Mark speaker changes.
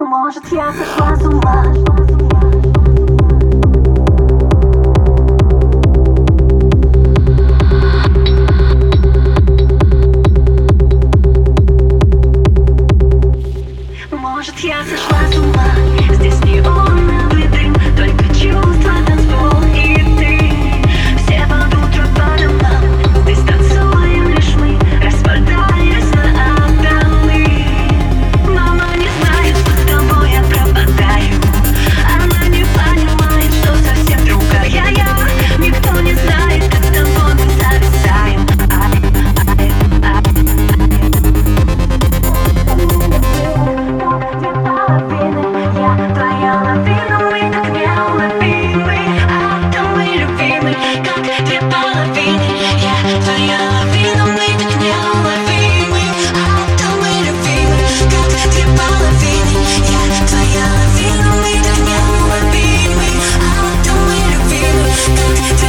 Speaker 1: Может, я сошла с ума? Может, я сошла Thank you.